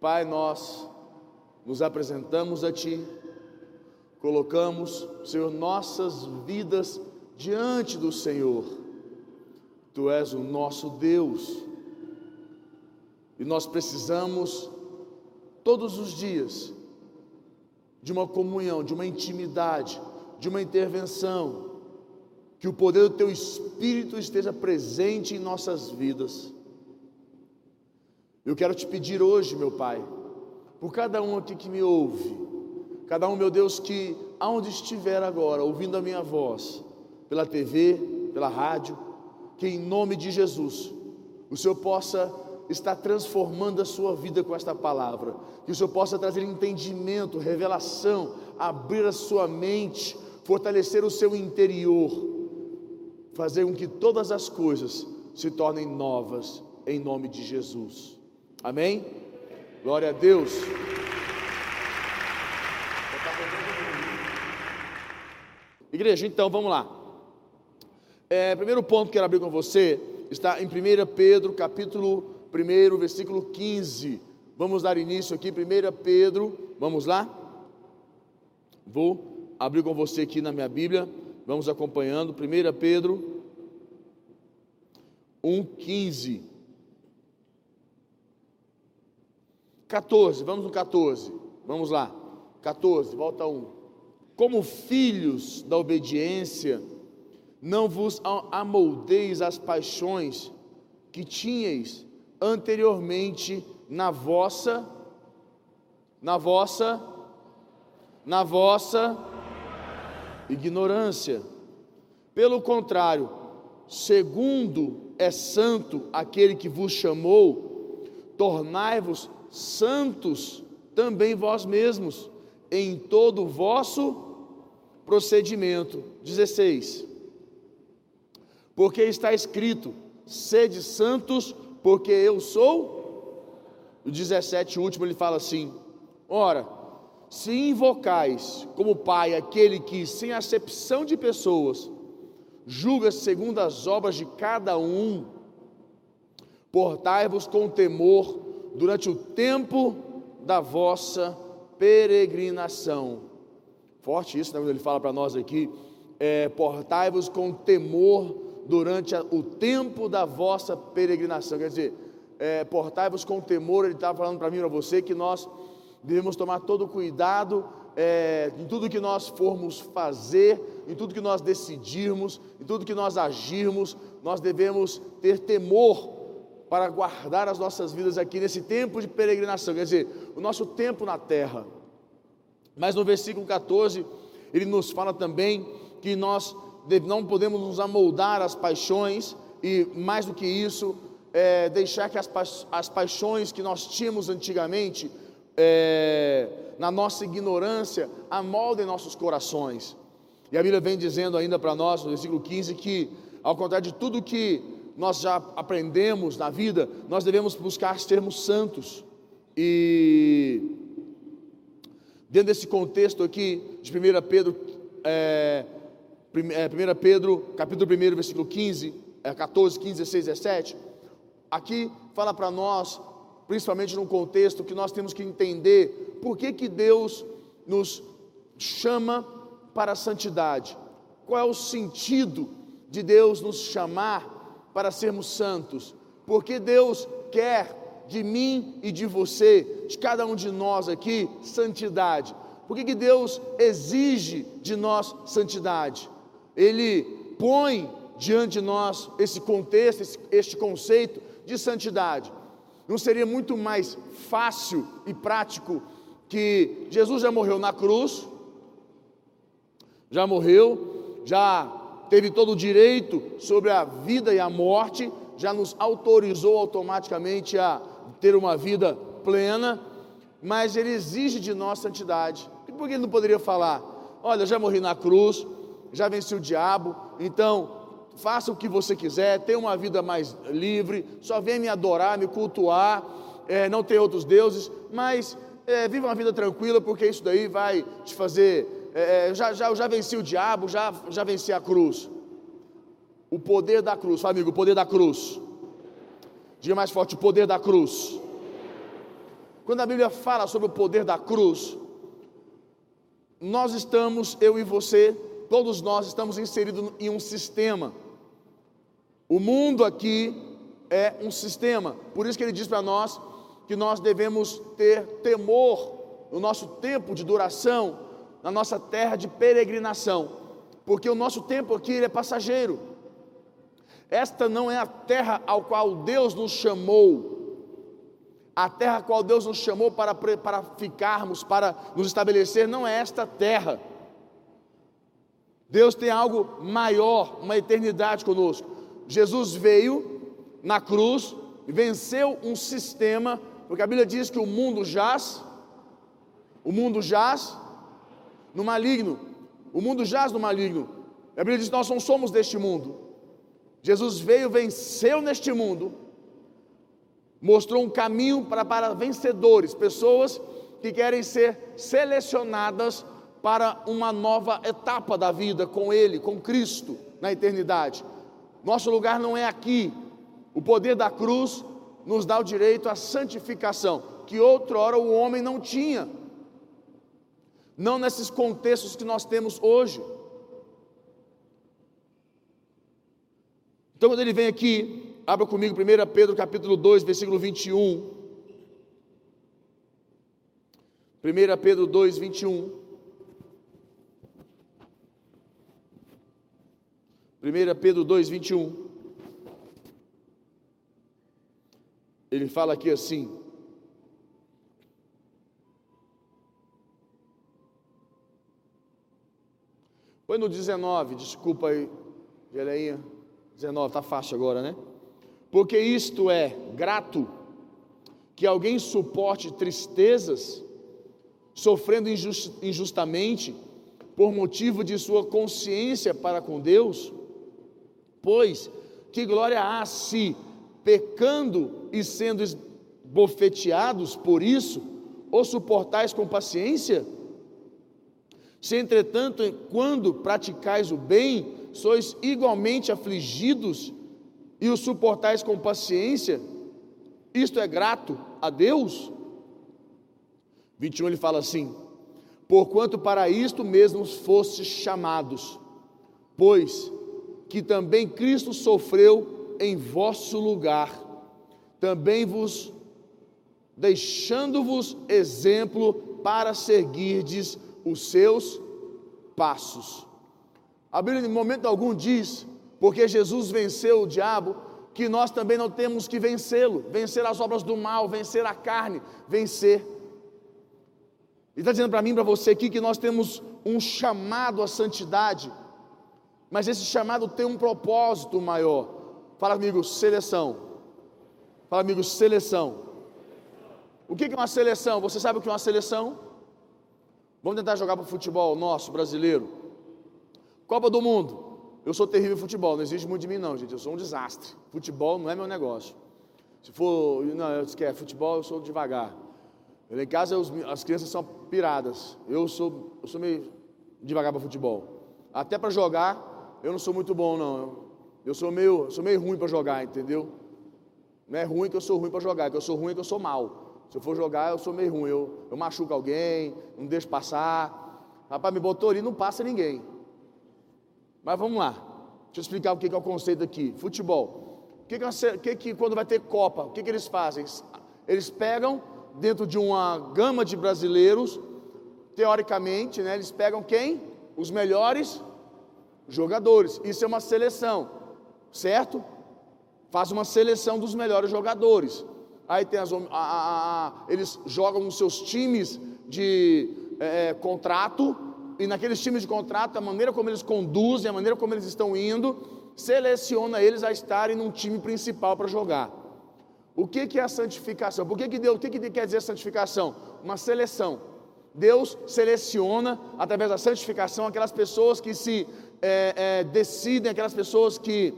Pai, nós nos apresentamos a Ti, colocamos, Senhor, nossas vidas diante do Senhor. Tu és o nosso Deus e nós precisamos, todos os dias, de uma comunhão, de uma intimidade, de uma intervenção, que o poder do Teu Espírito esteja presente em nossas vidas. Eu quero te pedir hoje, meu Pai, por cada um aqui que me ouve, cada um, meu Deus, que aonde estiver agora, ouvindo a minha voz, pela TV, pela rádio, que em nome de Jesus, o Senhor possa estar transformando a sua vida com esta palavra, que o Senhor possa trazer entendimento, revelação, abrir a sua mente, fortalecer o seu interior, fazer com que todas as coisas se tornem novas, em nome de Jesus. Amém? Glória a Deus. Igreja, então vamos lá. É, primeiro ponto que quero abrir com você está em 1 Pedro, capítulo 1, versículo 15. Vamos dar início aqui, 1 Pedro, vamos lá? Vou abrir com você aqui na minha Bíblia, vamos acompanhando. 1 Pedro 1, 15. 14, vamos no 14, vamos lá. 14, volta 1. Como filhos da obediência, não vos amoldeis as paixões que tinhais anteriormente na vossa na vossa na vossa ignorância. Pelo contrário, segundo é santo aquele que vos chamou, tornai-vos santos também vós mesmos em todo o vosso procedimento. 16. Porque está escrito: sede santos, porque eu sou. O 17, último, ele fala assim: Ora, se invocais como Pai aquele que, sem acepção de pessoas, julga segundo as obras de cada um, portai-vos com temor durante o tempo da vossa peregrinação. Forte isso, né, ele fala para nós aqui, é, portai-vos com temor durante o tempo da vossa peregrinação. Quer dizer, é, portai-vos com temor, ele estava falando para mim e para você que nós devemos tomar todo o cuidado é, em tudo que nós formos fazer, em tudo que nós decidirmos, em tudo que nós agirmos, nós devemos ter temor para guardar as nossas vidas aqui nesse tempo de peregrinação, quer dizer, o nosso tempo na terra. Mas no versículo 14, ele nos fala também que nós não podemos nos amoldar às paixões e, mais do que isso, é, deixar que as, pa as paixões que nós tínhamos antigamente, é, na nossa ignorância, amoldem nossos corações. E a Bíblia vem dizendo ainda para nós, no versículo 15, que, ao contrário de tudo que nós já aprendemos na vida, nós devemos buscar sermos santos. E dentro desse contexto aqui de 1 Pedro, é, 1 é, Pedro, capítulo 1, versículo 15, 14, 15, 16, 17, aqui fala para nós, principalmente num contexto que nós temos que entender por que, que Deus nos chama para a santidade. Qual é o sentido de Deus nos chamar para sermos santos? Porque Deus quer de mim e de você, de cada um de nós aqui, santidade. Por que, que Deus exige de nós santidade? ele põe diante de nós esse contexto, esse, este conceito de santidade. Não seria muito mais fácil e prático que Jesus já morreu na cruz, já morreu, já teve todo o direito sobre a vida e a morte, já nos autorizou automaticamente a ter uma vida plena, mas ele exige de nós santidade. Por que ele não poderia falar: Olha, já morri na cruz, já venci o diabo, então faça o que você quiser, tenha uma vida mais livre, só venha me adorar, me cultuar, é, não tem outros deuses, mas é, viva uma vida tranquila, porque isso daí vai te fazer. É, é já, já, já venci o diabo, já, já venci a cruz. O poder da cruz, fala amigo, o poder da cruz. Diga mais forte: o poder da cruz. quando a Bíblia fala sobre o poder da cruz, nós estamos, eu e você, todos nós estamos inseridos em um sistema. O mundo aqui é um sistema, por isso que ele diz para nós que nós devemos ter temor no nosso tempo de duração, na nossa terra de peregrinação, porque o nosso tempo aqui é passageiro. Esta não é a terra ao qual Deus nos chamou, a terra a qual Deus nos chamou para, para ficarmos, para nos estabelecer, não é esta terra. Deus tem algo maior, uma eternidade conosco. Jesus veio na cruz, venceu um sistema, porque a Bíblia diz que o mundo jaz, o mundo jaz no maligno, o mundo jaz no maligno. A Bíblia diz nós não somos deste mundo. Jesus veio, venceu neste mundo, mostrou um caminho para, para vencedores, pessoas que querem ser selecionadas para uma nova etapa da vida com Ele, com Cristo na eternidade. Nosso lugar não é aqui. O poder da cruz nos dá o direito à santificação, que outrora o homem não tinha. Não nesses contextos que nós temos hoje. Então, quando ele vem aqui, abra comigo 1 Pedro capítulo 2, versículo 21. 1 Pedro 2, 21. 1 Pedro 2, 21. Ele fala aqui assim: Põe no 19, desculpa aí, Geleinha. 19, está fácil agora, né? Porque isto é grato que alguém suporte tristezas, sofrendo injust, injustamente, por motivo de sua consciência para com Deus? Pois que glória há se, pecando e sendo bofeteados por isso, ou suportais com paciência? Se entretanto, quando praticais o bem, sois igualmente afligidos e o suportais com paciência, isto é grato a Deus? 21 ele fala assim: Porquanto para isto mesmo fostes chamados, pois que também Cristo sofreu em vosso lugar, também vos deixando-vos exemplo para seguirdes os seus passos. A Bíblia, em momento algum, diz, porque Jesus venceu o diabo, que nós também não temos que vencê-lo, vencer as obras do mal, vencer a carne, vencer. Ele está dizendo para mim, para você aqui, que nós temos um chamado à santidade, mas esse chamado tem um propósito maior. Fala comigo, seleção. Fala comigo, seleção. O que é uma seleção? Você sabe o que é uma seleção? Vamos tentar jogar para o futebol nosso, brasileiro. Copa do Mundo. Eu sou terrível em futebol, não existe muito de mim não, gente. Eu sou um desastre. Futebol não é meu negócio. Se for, não, eu esquece, futebol eu sou devagar. Eu, em casa as crianças são piradas. Eu sou, eu sou meio devagar para futebol. Até para jogar, eu não sou muito bom não. Eu sou meio, sou meio ruim para jogar, entendeu? Não é ruim que eu sou ruim para jogar, é que eu sou ruim que eu sou mal. Se eu for jogar, eu sou meio ruim. Eu, eu machuco alguém, não deixo passar. Rapaz, me botou ali, não passa ninguém. Mas vamos lá. Deixa eu explicar o que é o conceito aqui. Futebol. O que, que, que, que quando vai ter Copa, o que, que eles fazem? Eles pegam dentro de uma gama de brasileiros, teoricamente, né, eles pegam quem? Os melhores jogadores. Isso é uma seleção, certo? Faz uma seleção dos melhores jogadores. Aí tem as, a, a, a, eles jogam nos seus times de é, contrato e naqueles times de contrato, a maneira como eles conduzem, a maneira como eles estão indo, seleciona eles a estarem num time principal para jogar. O que, que é a santificação? Por que, que Deus, o que, que quer dizer santificação? Uma seleção. Deus seleciona, através da santificação, aquelas pessoas que se é, é, decidem, aquelas pessoas que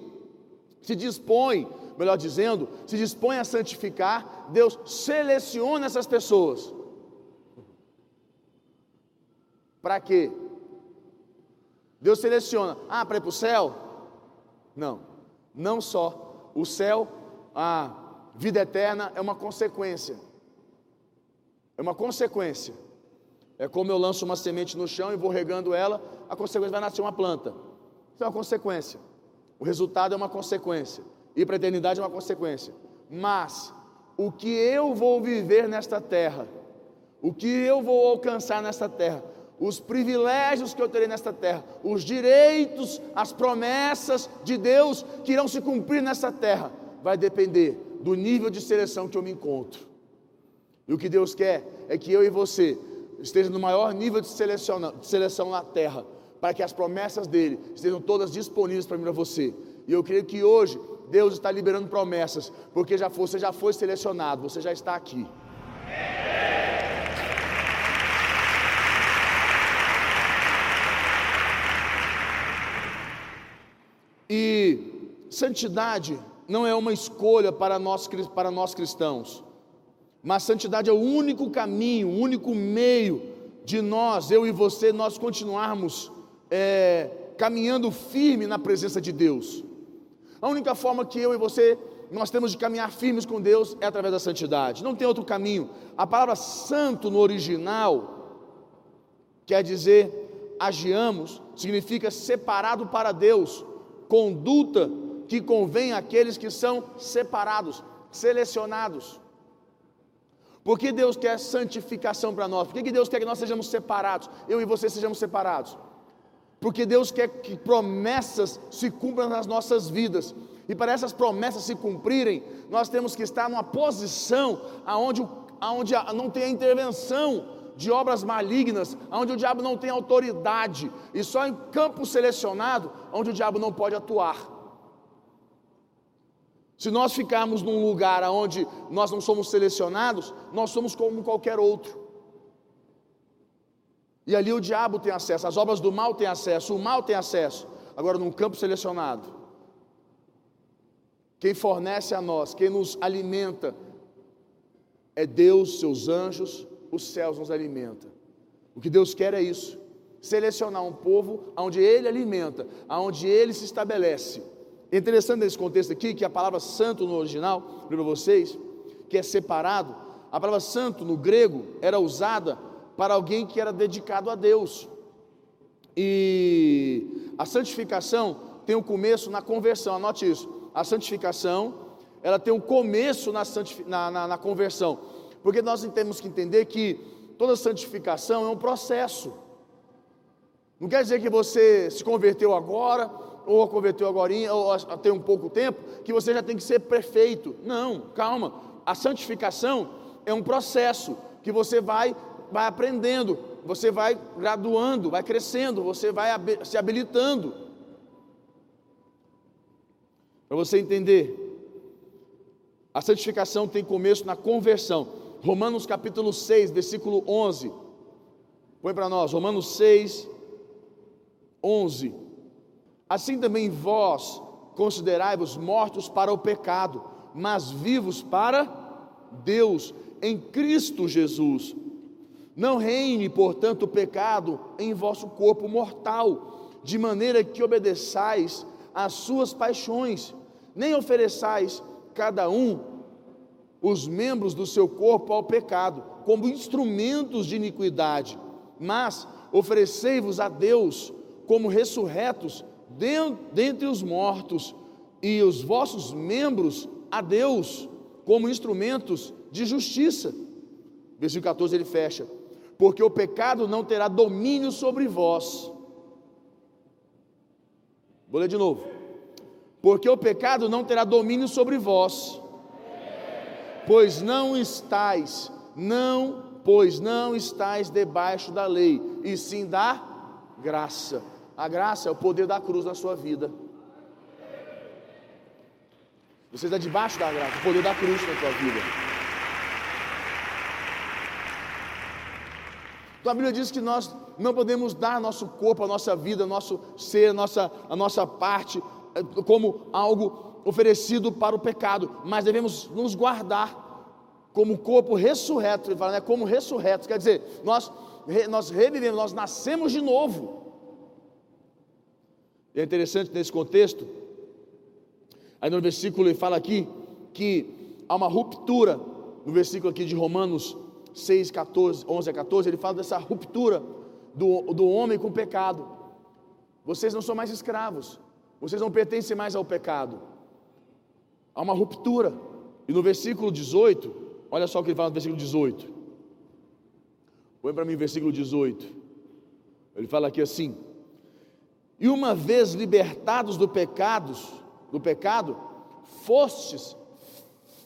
se dispõem, melhor dizendo, se dispõem a santificar, Deus seleciona essas pessoas. Para quê? Deus seleciona. Ah, para ir para o céu? Não. Não só. O céu, a vida eterna é uma consequência. é uma consequência. É como eu lanço uma semente no chão e vou regando ela, a consequência vai nascer uma planta. Isso é uma consequência. O resultado é uma consequência. E para a eternidade é uma consequência. Mas o que eu vou viver nesta terra, o que eu vou alcançar nesta terra, os privilégios que eu terei nesta terra, os direitos, as promessas de Deus que irão se cumprir nesta terra, vai depender do nível de seleção que eu me encontro. E o que Deus quer é que eu e você esteja no maior nível de seleção, de seleção na terra, para que as promessas dele estejam todas disponíveis para mim e para você. E eu creio que hoje Deus está liberando promessas, porque já foi, você já foi selecionado, você já está aqui. E santidade não é uma escolha para nós, para nós cristãos. Mas santidade é o único caminho, o único meio de nós, eu e você, nós continuarmos é, caminhando firme na presença de Deus. A única forma que eu e você nós temos de caminhar firmes com Deus é através da santidade. Não tem outro caminho. A palavra santo no original quer dizer agiamos, significa separado para Deus, conduta que convém àqueles que são separados, selecionados. Por que Deus quer santificação para nós? Por que Deus quer que nós sejamos separados? Eu e você sejamos separados. Porque Deus quer que promessas se cumpram nas nossas vidas. E para essas promessas se cumprirem, nós temos que estar numa posição aonde, aonde não tem a intervenção de obras malignas, onde o diabo não tem autoridade, e só em campo selecionado, onde o diabo não pode atuar. Se nós ficarmos num lugar onde nós não somos selecionados, nós somos como qualquer outro. E ali o diabo tem acesso, as obras do mal têm acesso, o mal tem acesso. Agora, num campo selecionado, quem fornece a nós, quem nos alimenta, é Deus, seus anjos, os céus nos alimenta. O que Deus quer é isso: selecionar um povo onde Ele alimenta, onde Ele se estabelece. É interessante nesse contexto aqui que a palavra santo no original, para vocês, que é separado, a palavra santo no grego era usada para alguém que era dedicado a Deus. E a santificação tem um começo na conversão, anote isso. A santificação, ela tem um começo na, na, na, na conversão, porque nós temos que entender que toda santificação é um processo. Não quer dizer que você se converteu agora, ou converteu agora, ou tem um pouco tempo, que você já tem que ser perfeito. Não, calma. A santificação é um processo que você vai, vai aprendendo, você vai graduando, vai crescendo, você vai se habilitando. Para você entender, a santificação tem começo na conversão. Romanos capítulo 6, versículo 11. Põe para nós, Romanos 6, 11. Assim também vós considerai-vos mortos para o pecado, mas vivos para Deus em Cristo Jesus. Não reine, portanto, o pecado em vosso corpo mortal, de maneira que obedeçais às suas paixões, nem ofereçais cada um os membros do seu corpo ao pecado, como instrumentos de iniquidade, mas oferecei-vos a Deus como ressurretos dentre os mortos e os vossos membros a Deus como instrumentos de justiça. Versículo 14 ele fecha: Porque o pecado não terá domínio sobre vós. Vou ler de novo. Porque o pecado não terá domínio sobre vós, pois não estais, não, pois não estais debaixo da lei, e sim da graça. A graça é o poder da cruz na sua vida. Você está debaixo da graça, o poder da cruz na sua vida. Então a Bíblia diz que nós não podemos dar nosso corpo, a nossa vida, nosso ser, a nossa, a nossa parte, eh, como algo oferecido para o pecado, mas devemos nos guardar como corpo ressurreto, ele fala, né, como ressurreto, quer dizer, nós, nós revivemos, nós nascemos de novo, e é interessante nesse contexto, aí no versículo ele fala aqui que há uma ruptura, no versículo aqui de Romanos 6, 14, 11 a 14, ele fala dessa ruptura do, do homem com o pecado. Vocês não são mais escravos, vocês não pertencem mais ao pecado. Há uma ruptura. E no versículo 18, olha só o que ele fala no versículo 18. Põe para mim o versículo 18. Ele fala aqui assim: E uma vez libertados do pecados, do pecado, fostes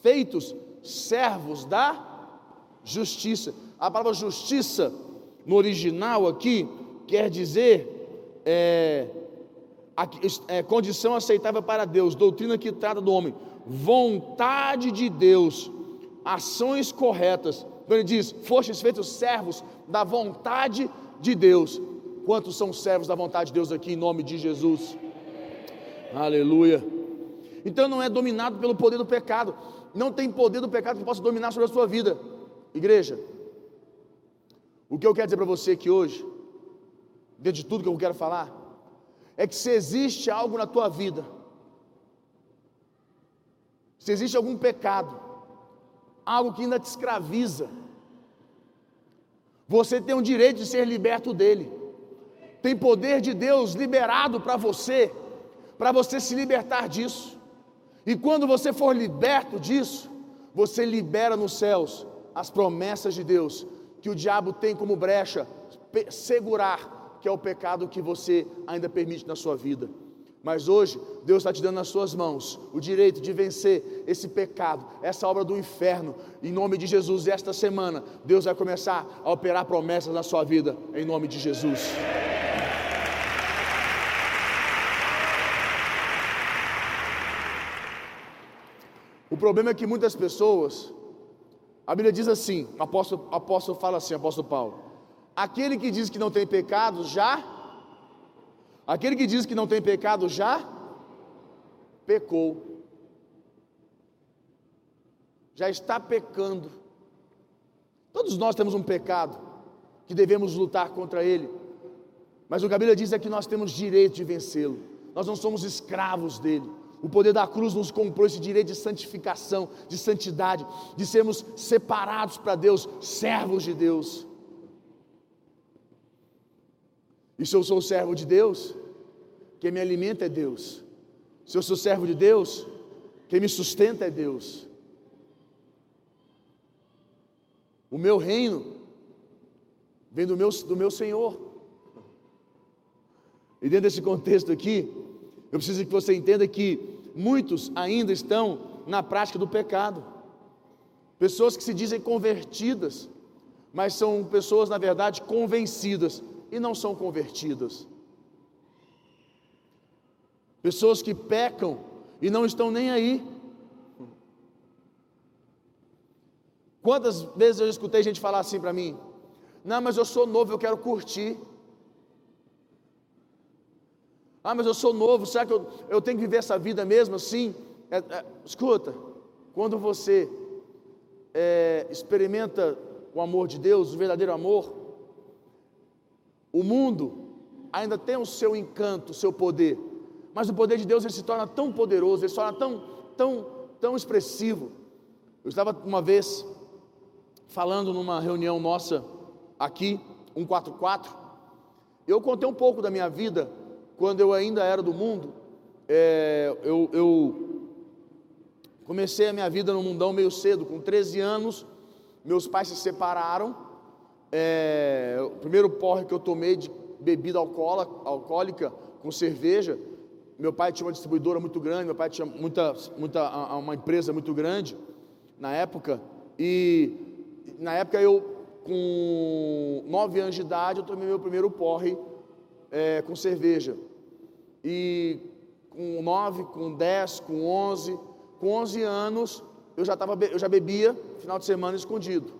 feitos servos da justiça. A palavra justiça no original aqui quer dizer é, é, condição aceitável para Deus, doutrina que trata do homem, vontade de Deus, ações corretas. Então ele diz: fostes feitos servos da vontade de Deus. Quantos são servos da vontade de Deus aqui em nome de Jesus? Aleluia. Então não é dominado pelo poder do pecado. Não tem poder do pecado que possa dominar sobre a sua vida. Igreja, o que eu quero dizer para você aqui hoje, dentro de tudo que eu quero falar, é que se existe algo na tua vida, se existe algum pecado, algo que ainda te escraviza, você tem o direito de ser liberto dele. Tem poder de Deus liberado para você, para você se libertar disso. E quando você for liberto disso, você libera nos céus as promessas de Deus, que o diabo tem como brecha segurar, que é o pecado que você ainda permite na sua vida. Mas hoje, Deus está te dando nas suas mãos o direito de vencer esse pecado, essa obra do inferno, em nome de Jesus. Esta semana, Deus vai começar a operar promessas na sua vida, em nome de Jesus. O problema é que muitas pessoas, a Bíblia diz assim, o apóstolo, apóstolo fala assim, apóstolo Paulo: aquele que diz que não tem pecado já, aquele que diz que não tem pecado já pecou, já está pecando. Todos nós temos um pecado que devemos lutar contra ele, mas o que a Bíblia diz é que nós temos direito de vencê-lo, nós não somos escravos dele. O poder da cruz nos comprou esse direito de santificação, de santidade, de sermos separados para Deus, servos de Deus. E se eu sou servo de Deus, quem me alimenta é Deus. Se eu sou servo de Deus, quem me sustenta é Deus. O meu reino vem do meu, do meu Senhor. E dentro desse contexto aqui, eu preciso que você entenda que muitos ainda estão na prática do pecado. Pessoas que se dizem convertidas, mas são pessoas, na verdade, convencidas e não são convertidas. Pessoas que pecam e não estão nem aí. Quantas vezes eu escutei gente falar assim para mim: Não, mas eu sou novo, eu quero curtir. Ah, mas eu sou novo, será que eu, eu tenho que viver essa vida mesmo assim? É, é, escuta, quando você é, experimenta o amor de Deus, o verdadeiro amor, o mundo ainda tem o seu encanto, o seu poder, mas o poder de Deus ele se torna tão poderoso, ele se torna tão, tão, tão expressivo. Eu estava uma vez falando numa reunião nossa aqui, 144, eu contei um pouco da minha vida quando eu ainda era do mundo, é, eu, eu, comecei a minha vida no mundão meio cedo, com 13 anos, meus pais se separaram. É, o primeiro porre que eu tomei de bebida alcoólica com cerveja, meu pai tinha uma distribuidora muito grande, meu pai tinha muita, muita, uma empresa muito grande na época, e na época eu, com nove anos de idade, eu tomei meu primeiro porre é, com cerveja. E com 9, com 10, com 11, com 11 anos, eu já, tava, eu já bebia final de semana escondido.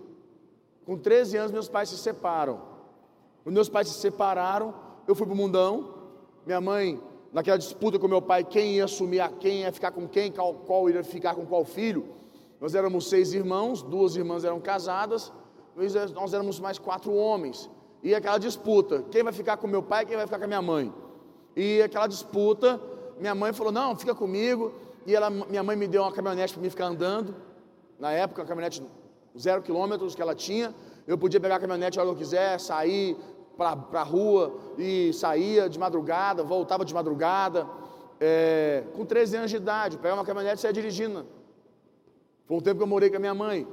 Com 13 anos, meus pais se separam. Quando meus pais se separaram, eu fui para o mundão. Minha mãe, naquela disputa com meu pai, quem ia assumir a quem, ia ficar com quem, qual, qual ia ficar com qual filho. Nós éramos seis irmãos, duas irmãs eram casadas, nós éramos mais quatro homens e aquela disputa: quem vai ficar com meu pai, quem vai ficar com a minha mãe? E aquela disputa, minha mãe falou: não, fica comigo. E ela, minha mãe me deu uma caminhonete para mim ficar andando. Na época, uma caminhonete zero quilômetros que ela tinha. Eu podia pegar a caminhonete a hora que eu quiser, sair para a rua e saía de madrugada, voltava de madrugada. É, com 13 anos de idade, pegar uma caminhonete e sair dirigindo. Foi um tempo que eu morei com a minha mãe.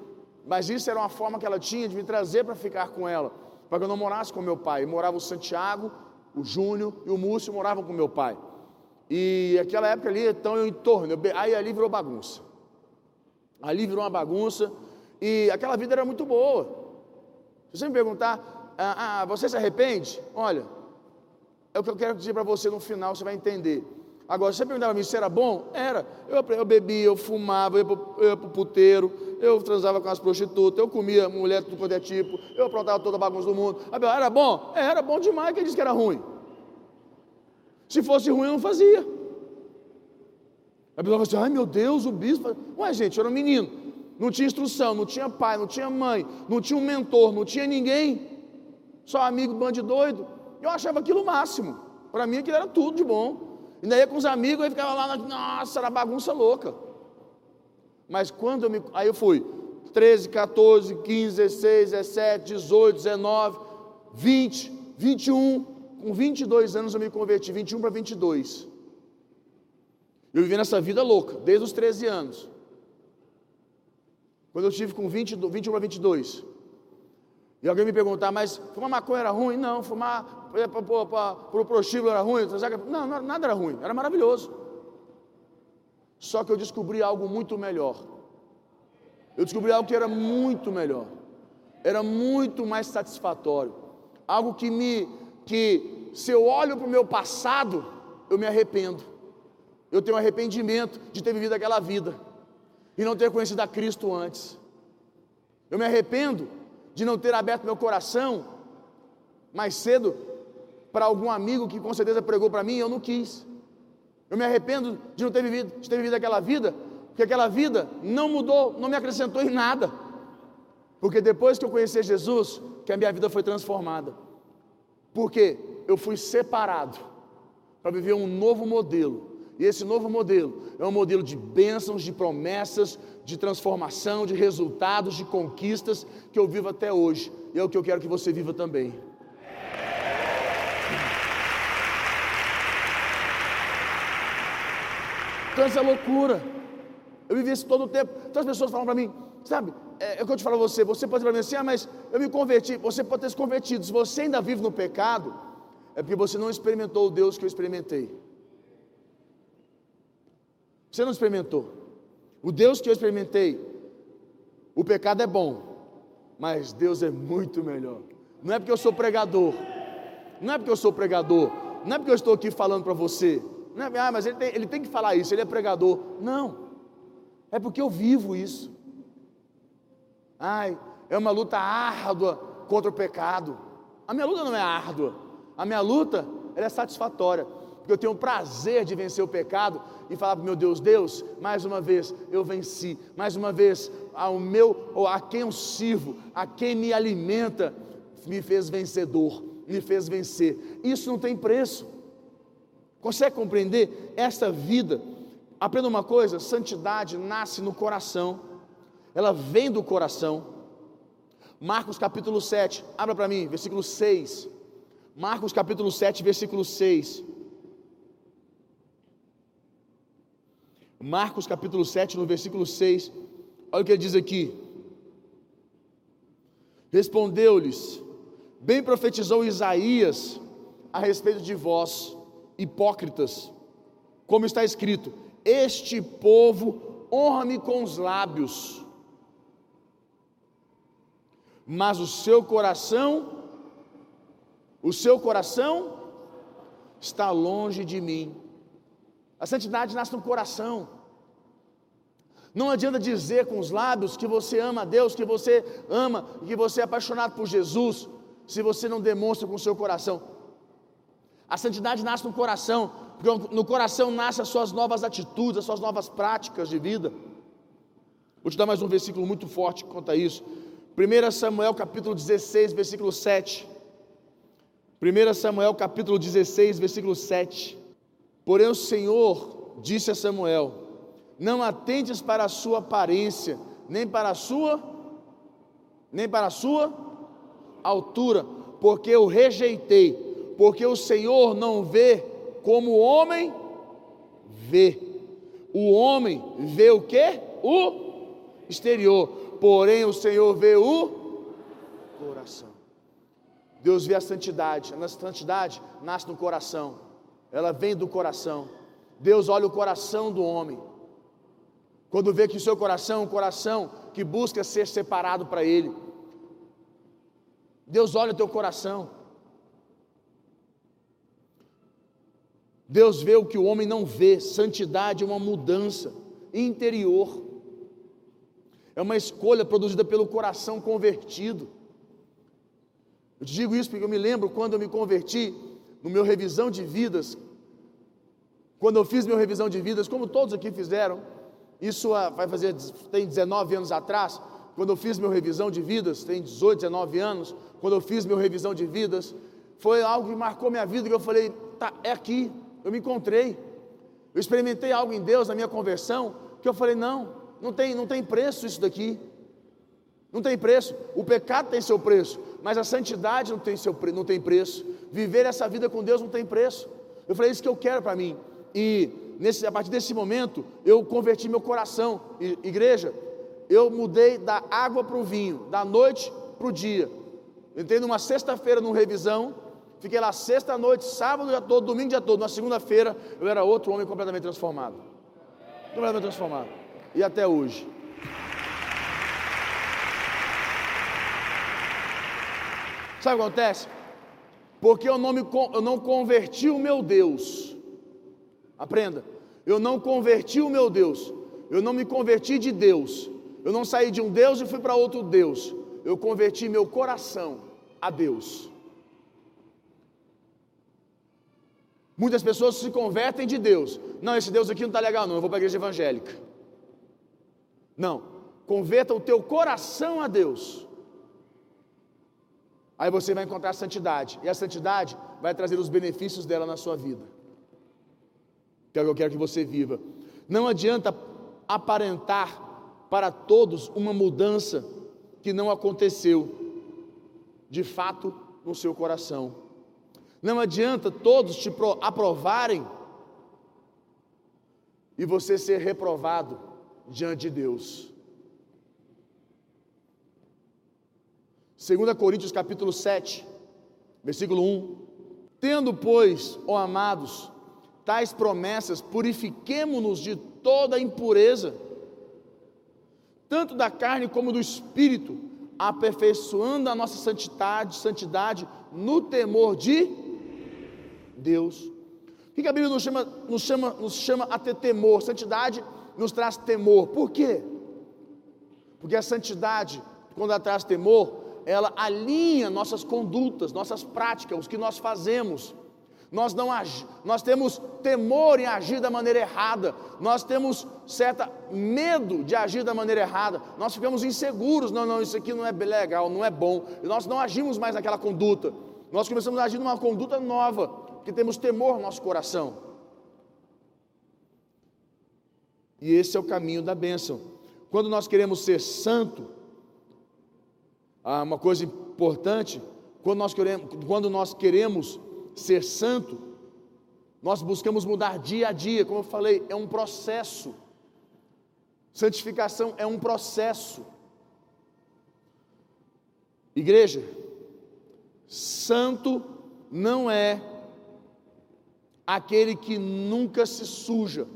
Mas isso era uma forma que ela tinha de me trazer para ficar com ela, para que eu não morasse com meu pai. morava o Santiago, o Júnior e o Múcio moravam com meu pai. E aquela época ali, então eu em torno, aí ali virou bagunça. Ali virou uma bagunça e aquela vida era muito boa. Se você me perguntar, ah, ah, você se arrepende? Olha, é o que eu quero dizer para você no final, você vai entender. Agora, você perguntava para mim se era bom? Era. Eu, eu bebia, eu fumava, eu ia para o puteiro, eu transava com as prostitutas, eu comia mulher de tudo quanto é tipo, eu aprontava toda a bagunça do mundo. Era bom? Era bom demais, quem disse que era ruim? Se fosse ruim, eu não fazia. A pessoa fala assim: ai meu Deus, o bispo. Ué, gente, eu era um menino. Não tinha instrução, não tinha pai, não tinha mãe, não tinha um mentor, não tinha ninguém. Só amigo, bando doido. Eu achava aquilo o máximo. Para mim aquilo era tudo de bom. Ainda ia com os amigos, aí ficava lá, nossa, era bagunça louca. Mas quando eu me. Aí eu fui 13, 14, 15, 16, 17, 18, 19, 20, 21. Com 22 anos eu me converti, 21 para 22. Eu vivi nessa vida louca, desde os 13 anos. Quando eu estive com 20, 21 para 22. E alguém me perguntar, mas fumar maconha era ruim? Não, fumar para o prostíbulo era ruim? Não, nada era ruim, era maravilhoso. Só que eu descobri algo muito melhor. Eu descobri algo que era muito melhor. Era muito mais satisfatório. Algo que me, que se eu olho para o meu passado, eu me arrependo. Eu tenho arrependimento de ter vivido aquela vida e não ter conhecido a Cristo antes. Eu me arrependo de não ter aberto meu coração mais cedo para algum amigo que com certeza pregou para mim e eu não quis. Eu me arrependo de não ter vivido, de ter vivido aquela vida, porque aquela vida não mudou, não me acrescentou em nada. Porque depois que eu conheci Jesus, que a minha vida foi transformada. Porque eu fui separado para viver um novo modelo. E esse novo modelo é um modelo de bênçãos, de promessas, de transformação, de resultados, de conquistas que eu vivo até hoje. E é o que eu quero que você viva também. Essa é loucura. Eu vivi isso todo o tempo. Então as pessoas falam para mim, sabe, é, é o que eu te falo a você, você pode dizer para mim assim, ah, mas eu me converti, você pode ter se convertido. Se você ainda vive no pecado, é porque você não experimentou o Deus que eu experimentei. Você não experimentou. O Deus que eu experimentei, o pecado é bom, mas Deus é muito melhor. Não é porque eu sou pregador, não é porque eu sou pregador, não é porque eu estou aqui falando para você, não ah, mas ele tem, ele tem que falar isso, ele é pregador. Não, é porque eu vivo isso. Ai, é uma luta árdua contra o pecado. A minha luta não é árdua, a minha luta é satisfatória porque eu tenho o prazer de vencer o pecado e falar para meu Deus, Deus, mais uma vez eu venci, mais uma vez ao meu, ou a quem eu sirvo, a quem me alimenta, me fez vencedor, me fez vencer. Isso não tem preço. Consegue compreender esta vida? Aprenda uma coisa: santidade nasce no coração, ela vem do coração. Marcos capítulo 7, abra para mim, versículo 6. Marcos capítulo 7, versículo 6. Marcos capítulo 7, no versículo 6, olha o que ele diz aqui. Respondeu-lhes: Bem profetizou Isaías a respeito de vós, hipócritas, como está escrito: Este povo honra-me com os lábios, mas o seu coração, o seu coração está longe de mim. A santidade nasce no coração. Não adianta dizer com os lábios que você ama a Deus, que você ama, que você é apaixonado por Jesus, se você não demonstra com o seu coração. A santidade nasce no coração, porque no coração nascem as suas novas atitudes, as suas novas práticas de vida. Vou te dar mais um versículo muito forte quanto a isso. 1 Samuel capítulo 16, versículo 7. 1 Samuel capítulo 16, versículo 7. Porém, o Senhor disse a Samuel: Não atentes para a sua aparência, nem para a sua nem para a sua altura, porque eu rejeitei, porque o Senhor não vê como o homem vê. O homem vê o que? O exterior, porém o Senhor vê o coração. Deus vê a santidade, a santidade nasce no coração, ela vem do coração. Deus olha o coração do homem. Quando vê que o seu coração é um coração que busca ser separado para Ele, Deus olha o teu coração. Deus vê o que o homem não vê. Santidade é uma mudança interior. É uma escolha produzida pelo coração convertido. Eu te digo isso porque eu me lembro quando eu me converti no meu revisão de vidas. Quando eu fiz meu revisão de vidas, como todos aqui fizeram, isso vai fazer tem 19 anos atrás, quando eu fiz meu revisão de vidas, tem 18, 19 anos, quando eu fiz meu revisão de vidas, foi algo que marcou minha vida, que eu falei, tá, é aqui, eu me encontrei. Eu experimentei algo em Deus na minha conversão, que eu falei, não, não tem, não tem preço isso daqui. Não tem preço. O pecado tem seu preço, mas a santidade não tem, seu, não tem preço. Viver essa vida com Deus não tem preço. Eu falei, é isso que eu quero para mim. E nesse, a partir desse momento, eu converti meu coração. E, igreja, eu mudei da água para o vinho, da noite para o dia. Entrei numa sexta-feira numa revisão, fiquei lá sexta noite, sábado dia todo, domingo dia todo. Na segunda-feira eu era outro homem completamente transformado. Completamente transformado. E até hoje. Sabe o que acontece? Porque eu não, me, eu não converti o meu Deus. Aprenda. Eu não converti o meu Deus. Eu não me converti de Deus. Eu não saí de um Deus e fui para outro Deus. Eu converti meu coração a Deus. Muitas pessoas se convertem de Deus. Não, esse Deus aqui não está legal, não. Eu vou para a igreja evangélica. Não. Converta o teu coração a Deus. Aí você vai encontrar a santidade. E a santidade vai trazer os benefícios dela na sua vida. Que é o que eu quero que você viva. Não adianta aparentar para todos uma mudança que não aconteceu de fato no seu coração. Não adianta todos te aprovarem e você ser reprovado diante de Deus. 2 Coríntios capítulo 7, versículo 1. Tendo, pois, ó amados, tais promessas, purifiquemo-nos de toda impureza tanto da carne como do espírito, aperfeiçoando a nossa santidade, santidade no temor de Deus. O que a Bíblia nos chama, nos chama, nos chama a ter temor? Santidade nos traz temor. Por quê? Porque a santidade, quando ela traz temor, ela alinha nossas condutas, nossas práticas, o que nós fazemos nós não nós temos temor em agir da maneira errada, nós temos certa medo de agir da maneira errada, nós ficamos inseguros, não, não, isso aqui não é legal, não é bom, e nós não agimos mais naquela conduta, nós começamos a agir numa conduta nova, porque temos temor no nosso coração. E esse é o caminho da bênção. Quando nós queremos ser santo, uma coisa importante, quando nós queremos, quando nós queremos ser santo, nós buscamos mudar dia a dia, como eu falei, é um processo. Santificação é um processo. Igreja, santo não é aquele que nunca se suja.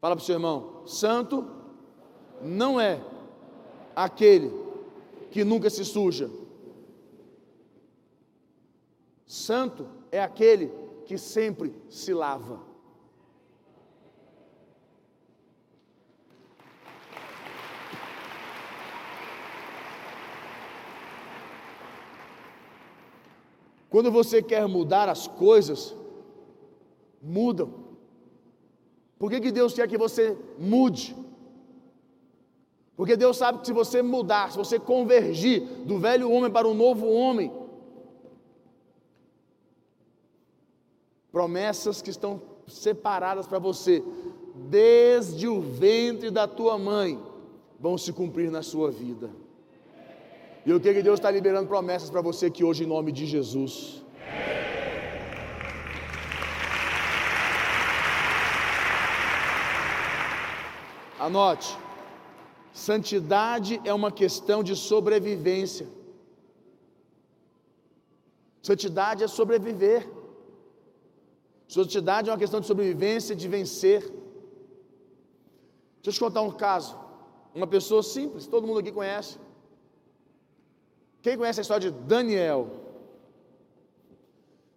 Fala para o seu irmão, santo não é aquele que nunca se suja. Santo é aquele que sempre se lava. Quando você quer mudar as coisas, mudam. Por que, que Deus quer que você mude? Porque Deus sabe que se você mudar, se você convergir do velho homem para o novo homem, promessas que estão separadas para você desde o ventre da tua mãe. vão se cumprir na sua vida. E eu creio que Deus está liberando promessas para você aqui hoje, em nome de Jesus. Anote, santidade é uma questão de sobrevivência. Santidade é sobreviver. Santidade é uma questão de sobrevivência, de vencer. Deixa eu te contar um caso. Uma pessoa simples, todo mundo aqui conhece. Quem conhece a história de Daniel?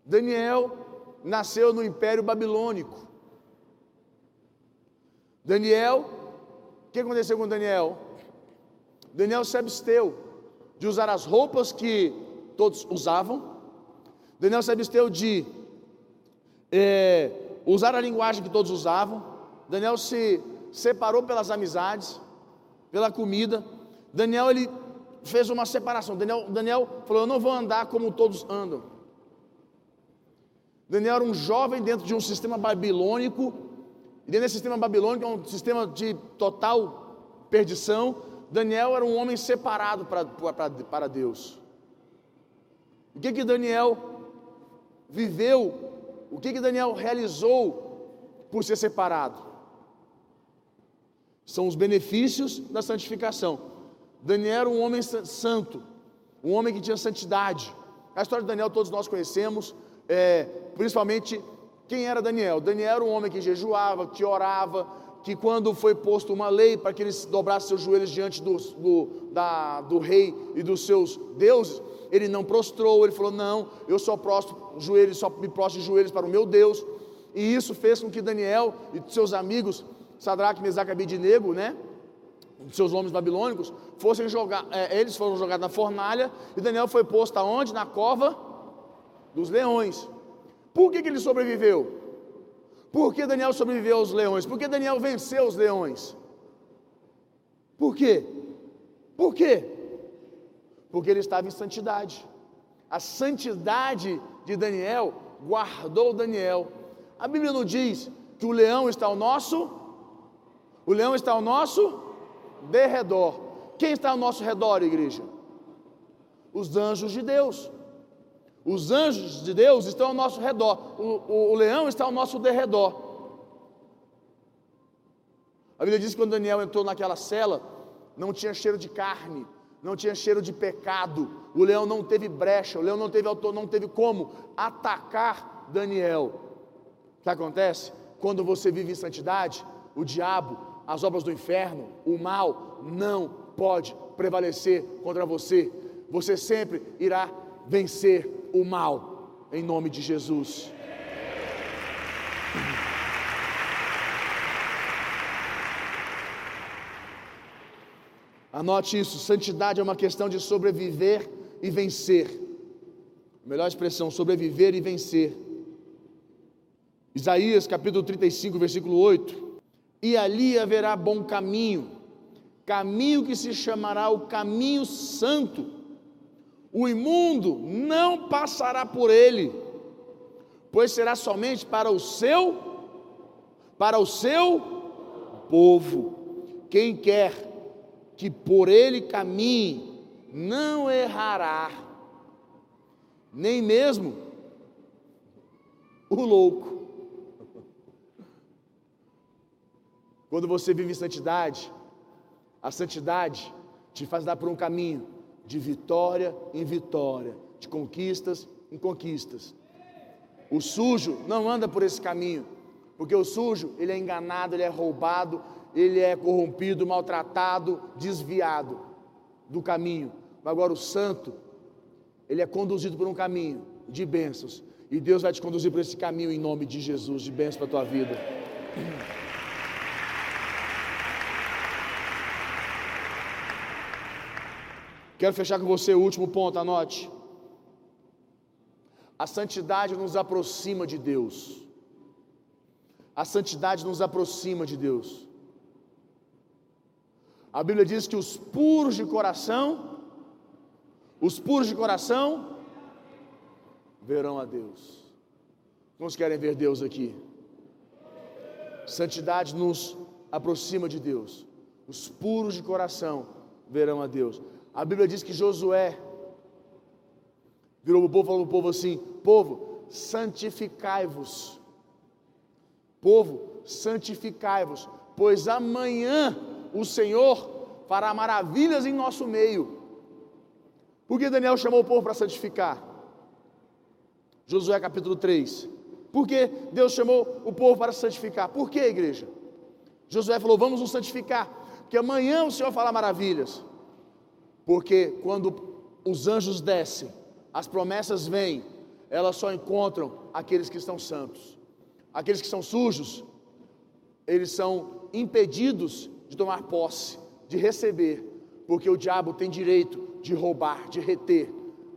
Daniel nasceu no Império Babilônico. Daniel, o que aconteceu com Daniel? Daniel se absteu de usar as roupas que todos usavam. Daniel se absteu de é, usar a linguagem que todos usavam. Daniel se separou pelas amizades, pela comida. Daniel ele fez uma separação. Daniel, Daniel falou: Eu não vou andar como todos andam. Daniel era um jovem dentro de um sistema babilônico, e dentro desse sistema babilônico, é um sistema de total perdição. Daniel era um homem separado para, Deus. O que que Daniel viveu? O que que Daniel realizou por ser separado? São os benefícios da santificação. Daniel era um homem santo, um homem que tinha santidade. A história de Daniel todos nós conhecemos, é, principalmente quem era Daniel. Daniel era um homem que jejuava, que orava, que quando foi posto uma lei para que ele dobrasse seus joelhos diante do, do, da, do rei e dos seus deuses, ele não prostrou, ele falou: Não, eu só prostro joelhos, só me prostro de joelhos para o meu Deus. E isso fez com que Daniel e seus amigos, Sadraque, Mesaque e Abednego, né? Seus homens babilônicos, fossem jogar, é, eles foram jogados na fornalha e Daniel foi posto aonde? Na cova dos leões. Por que, que ele sobreviveu? Por que Daniel sobreviveu aos leões? Por que Daniel venceu os leões? Por quê? Por quê? Porque ele estava em santidade. A santidade de Daniel guardou Daniel. A Bíblia não diz que o leão está ao nosso, o leão está ao nosso derredor. Quem está ao nosso redor, igreja? Os anjos de Deus. Os anjos de Deus estão ao nosso redor. O, o, o leão está ao nosso derredor. A Bíblia diz que quando Daniel entrou naquela cela, não tinha cheiro de carne, não tinha cheiro de pecado. O leão não teve brecha, o leão não teve autor, não teve como atacar Daniel. O que acontece? Quando você vive em santidade, o diabo as obras do inferno, o mal não pode prevalecer contra você. Você sempre irá vencer o mal, em nome de Jesus. Anote isso: santidade é uma questão de sobreviver e vencer. Melhor expressão, sobreviver e vencer. Isaías capítulo 35, versículo 8 e ali haverá bom caminho, caminho que se chamará o caminho santo. O imundo não passará por ele, pois será somente para o seu para o seu povo. Quem quer que por ele caminhe, não errará, nem mesmo o louco. Quando você vive em santidade, a santidade te faz dar por um caminho de vitória em vitória, de conquistas em conquistas. O sujo não anda por esse caminho, porque o sujo, ele é enganado, ele é roubado, ele é corrompido, maltratado, desviado do caminho. Agora o santo, ele é conduzido por um caminho de bênçãos. E Deus vai te conduzir por esse caminho em nome de Jesus, de bênçãos para a tua vida. Quero fechar com você o último ponto, anote. A santidade nos aproxima de Deus. A santidade nos aproxima de Deus. A Bíblia diz que os puros de coração, os puros de coração, verão a Deus. Quantos querem ver Deus aqui? Santidade nos aproxima de Deus. os puros de coração verão a Deus. A Bíblia diz que Josué virou o povo e falou para o povo assim: Povo, santificai-vos. Povo, santificai-vos, pois amanhã o Senhor fará maravilhas em nosso meio. Por que Daniel chamou o povo para santificar? Josué capítulo 3. Por que Deus chamou o povo para santificar? Por que, igreja? Josué falou: Vamos nos santificar, porque amanhã o Senhor fará maravilhas. Porque quando os anjos descem, as promessas vêm, elas só encontram aqueles que estão santos. Aqueles que são sujos, eles são impedidos de tomar posse, de receber, porque o diabo tem direito de roubar, de reter.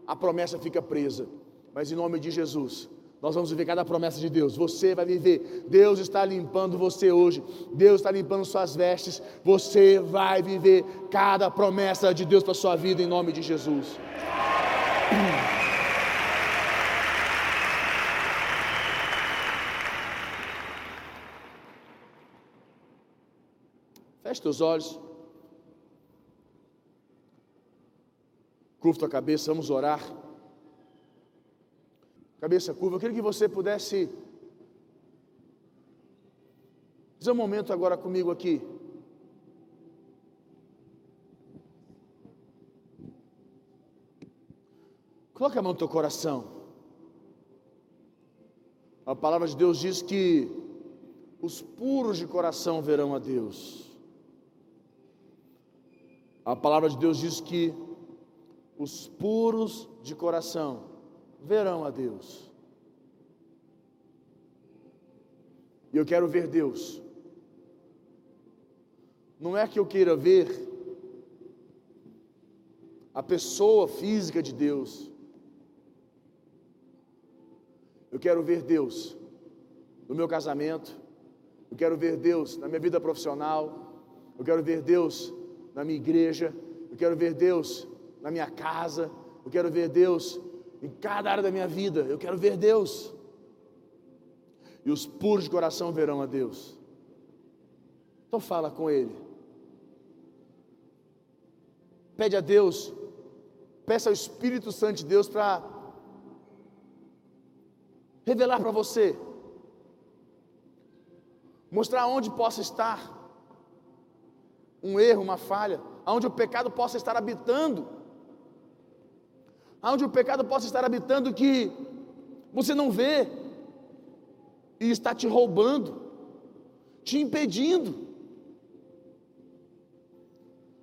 A promessa fica presa. Mas em nome de Jesus, nós vamos viver cada promessa de Deus. Você vai viver. Deus está limpando você hoje. Deus está limpando suas vestes. Você vai viver cada promessa de Deus para sua vida em nome de Jesus. Feche teus olhos. Curva tua cabeça, vamos orar. Cabeça curva, eu queria que você pudesse fazer um momento agora comigo aqui. Coloque a mão no teu coração. A palavra de Deus diz que os puros de coração verão a Deus. A palavra de Deus diz que os puros de coração verão a Deus. E eu quero ver Deus. Não é que eu queira ver a pessoa física de Deus. Eu quero ver Deus no meu casamento. Eu quero ver Deus na minha vida profissional. Eu quero ver Deus na minha igreja, eu quero ver Deus na minha casa, eu quero ver Deus em cada área da minha vida, eu quero ver Deus. E os puros de coração verão a Deus. Então fala com Ele. Pede a Deus, peça ao Espírito Santo de Deus para revelar para você, mostrar onde possa estar um erro, uma falha, onde o pecado possa estar habitando, onde o pecado possa estar habitando que você não vê e está te roubando, te impedindo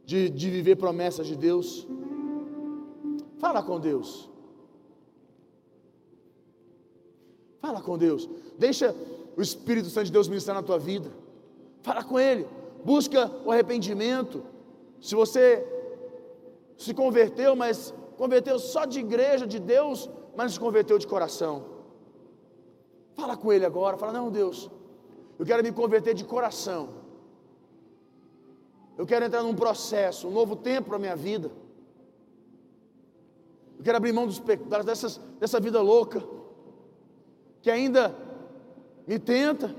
de, de viver promessas de Deus. Fala com Deus. Fala com Deus. Deixa o Espírito Santo de Deus ministrar na tua vida. Fala com Ele busca o arrependimento. Se você se converteu, mas converteu só de igreja, de Deus, mas não se converteu de coração. Fala com ele agora, fala: "Não, Deus, eu quero me converter de coração. Eu quero entrar num processo, um novo tempo para a minha vida. Eu quero abrir mão dos pecados, dessas, dessa vida louca, que ainda me tenta,